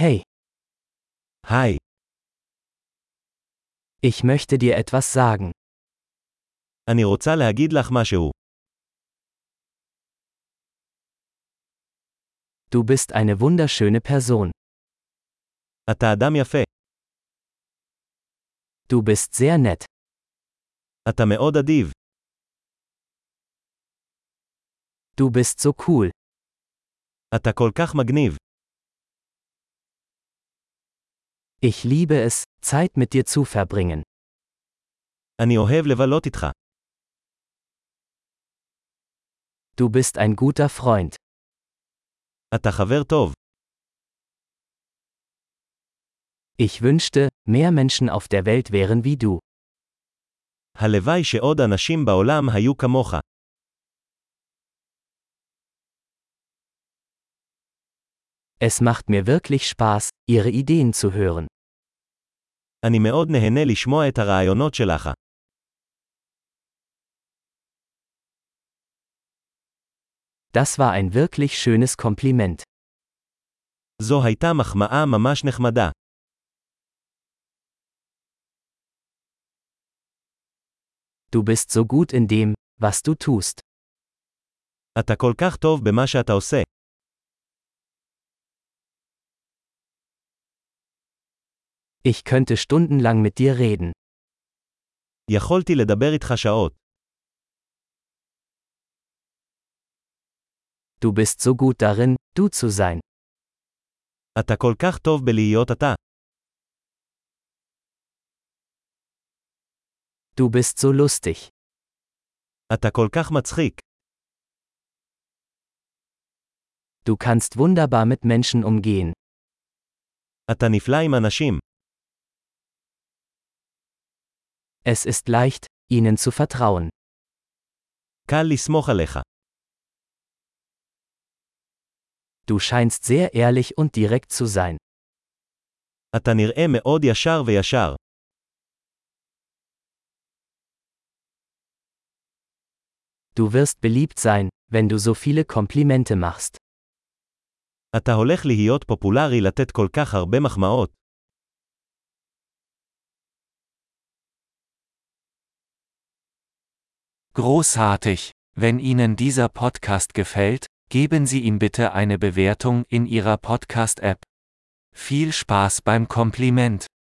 Hey, היי, ich möchte dir etwas sagen. אני רוצה להגיד לך משהו. Du bist eine wunderschöne Person. אתה אדם יפה. Du bist sehr nett. אתה מאוד אדיב. Du bist so cool. אתה כל כך מגניב. Ich liebe es, Zeit mit dir zu verbringen. אני אוהב לבלות איתך. Du bist ein guter Freund. אתה חבר טוב. Ich wünschte, mehr Menschen auf der Welt wären wie du. הלוואי שעוד אנשים בעולם היו כמוך. Es macht mir wirklich Spaß, ihre Ideen zu hören. אני מאוד נהנה לשמוע את הרעיונות שלך. Das war ein wirklich schönes Kompliment. זו הייתה מחמאה ממש נחמדה. Du bist so gut in dem, was du tust. אתה כל כך טוב במה שאתה עושה. Ich könnte stundenlang mit dir reden. יכולתי לדבר איתך שעות. Du bist so gut darin, du zu sein. אתה כל כך טוב בלהיות אתה. Du bist so lustig. אתה כל כך מצחיק. Du kannst wunderbar mit Menschen umgehen. אתה נפלא עם אנשים. Es ist leicht, ihnen zu vertrauen. קל לסמוך עליך. Du scheinst sehr ehrlich und direkt zu sein. אתה נראה מאוד ישר וישר. Du wirst beliebt sein, wenn du so viele Komplimente machst. אתה הולך להיות פופולרי לתת כל כך הרבה מחמאות. Großartig! Wenn Ihnen dieser Podcast gefällt, geben Sie ihm bitte eine Bewertung in Ihrer Podcast-App. Viel Spaß beim Kompliment!